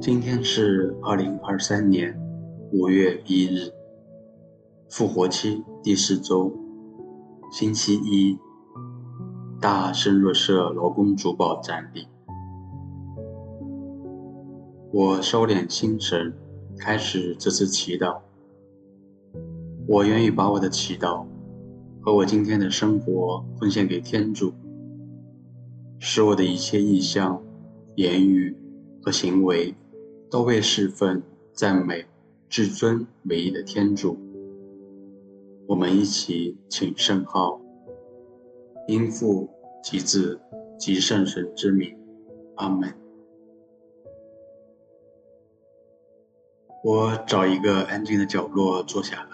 今天是二零二三年五月一日，复活期第四周，星期一，大圣若瑟劳工主保瞻礼。我收敛心神，开始这次祈祷。我愿意把我的祈祷和我今天的生活奉献给天主，使我的一切意向、言语和行为。都为侍奉、赞美、至尊、唯一的天主。我们一起请圣号，因父及子及圣神之名，阿门。我找一个安静的角落坐下来，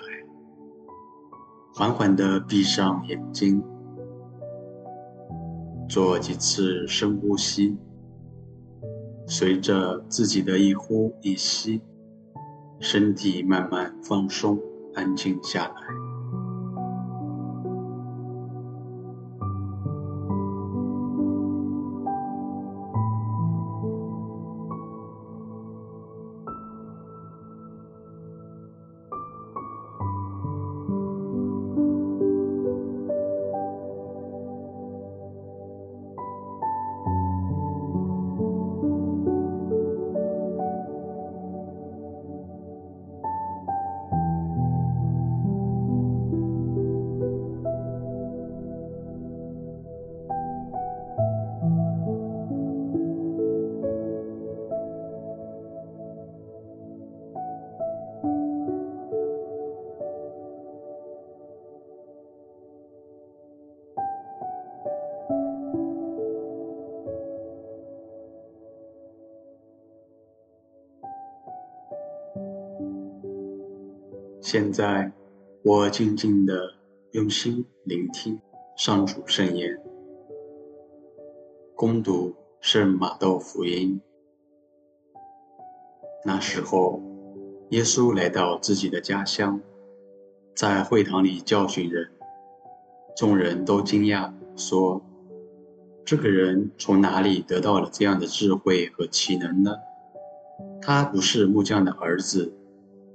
缓缓地闭上眼睛，做几次深呼吸。随着自己的一呼一吸，身体慢慢放松、安静下来。现在，我静静地用心聆听上主圣言，攻读圣马窦福音。那时候，耶稣来到自己的家乡，在会堂里教训人，众人都惊讶，说：“这个人从哪里得到了这样的智慧和奇能呢？他不是木匠的儿子。”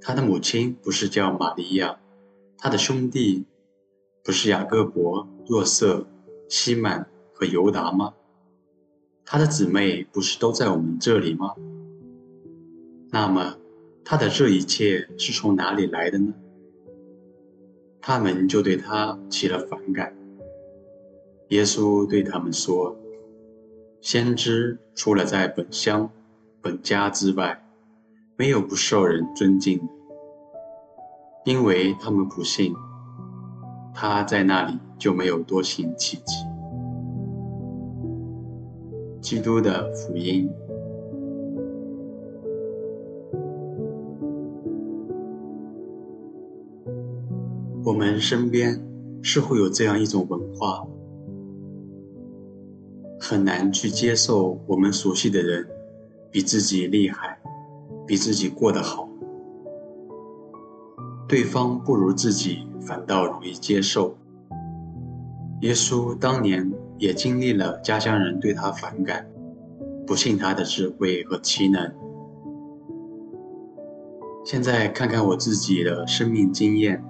他的母亲不是叫玛利亚，他的兄弟不是雅各伯、若瑟、西满和犹达吗？他的姊妹不是都在我们这里吗？那么他的这一切是从哪里来的呢？他们就对他起了反感。耶稣对他们说：“先知除了在本乡、本家之外，没有不受人尊敬的。”因为他们不信，他在那里就没有多行奇迹。基督的福音。我们身边是会有这样一种文化，很难去接受我们熟悉的人比自己厉害，比自己过得好。对方不如自己，反倒容易接受。耶稣当年也经历了家乡人对他反感，不信他的智慧和奇能。现在看看我自己的生命经验，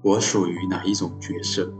我属于哪一种角色？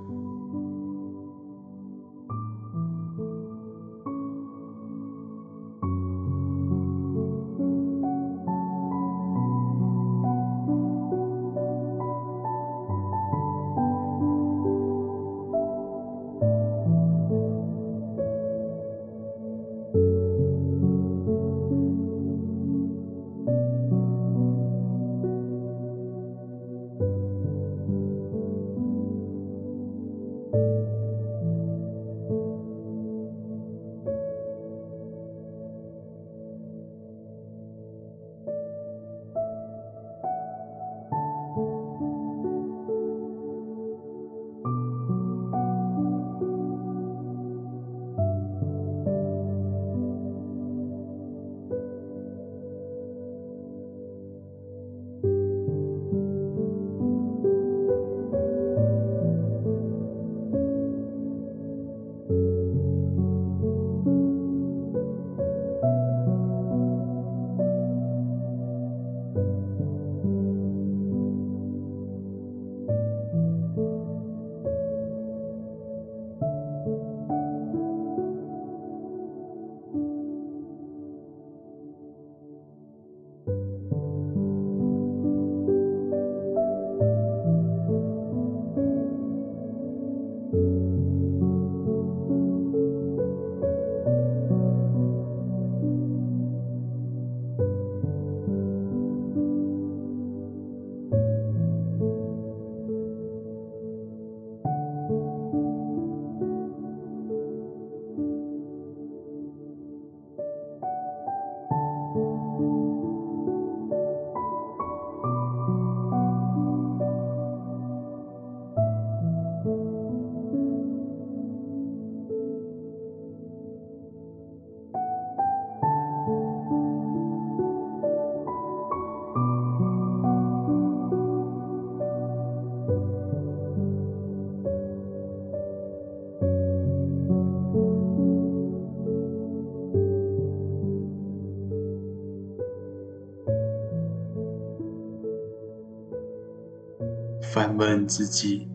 反问自己：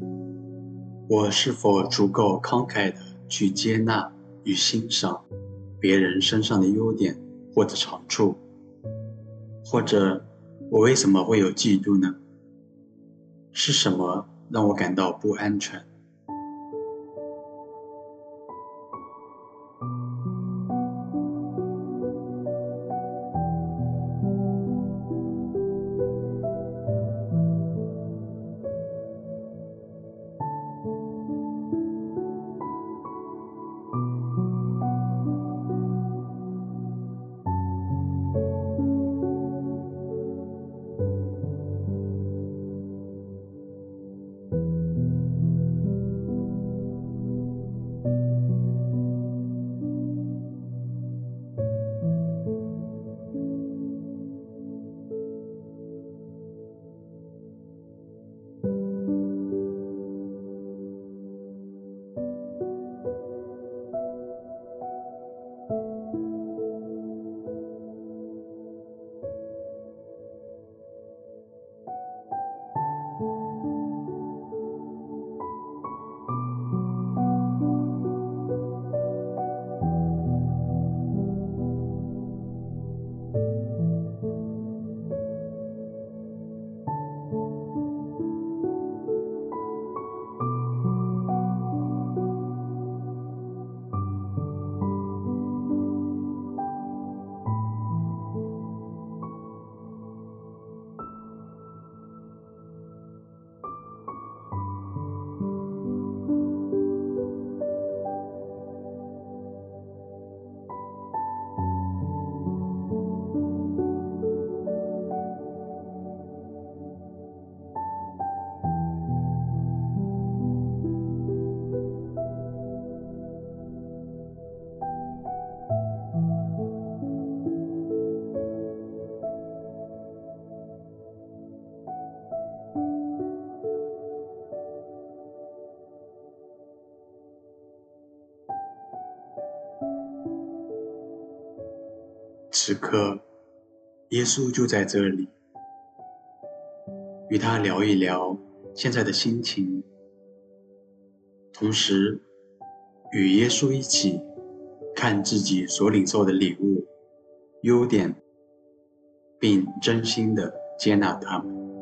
我是否足够慷慨的去接纳与欣赏别人身上的优点或者长处？或者，我为什么会有嫉妒呢？是什么让我感到不安全？此刻，耶稣就在这里，与他聊一聊现在的心情，同时与耶稣一起看自己所领受的礼物、优点，并真心的接纳他们。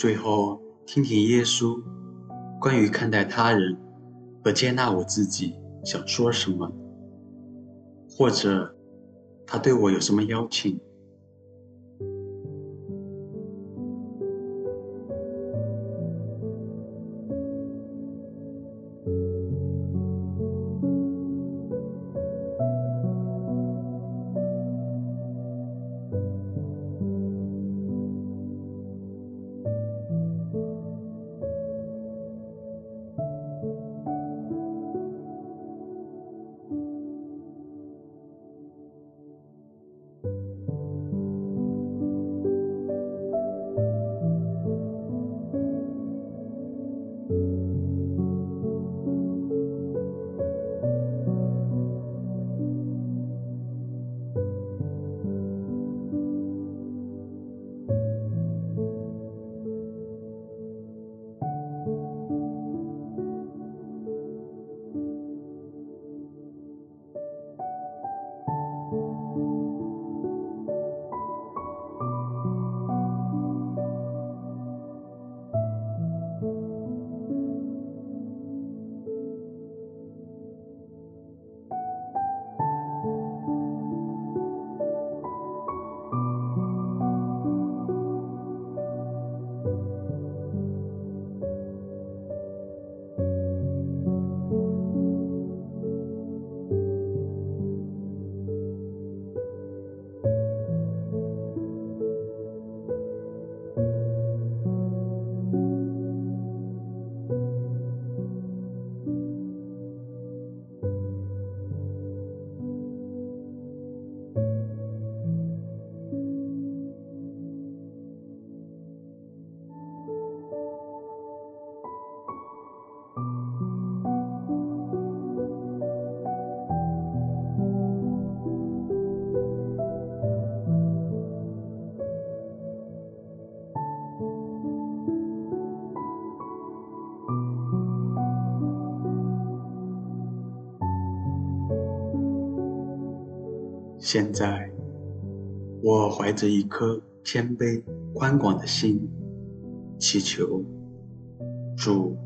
最后，听听耶稣关于看待他人和接纳我自己想说什么，或者他对我有什么邀请。现在，我怀着一颗谦卑宽广的心，祈求主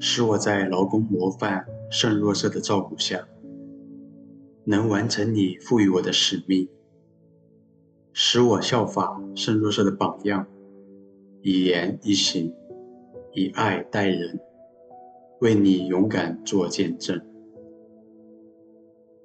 使我在劳工模范圣若瑟的照顾下，能完成你赋予我的使命，使我效法圣若瑟的榜样，以言一行以爱待人，为你勇敢做见证。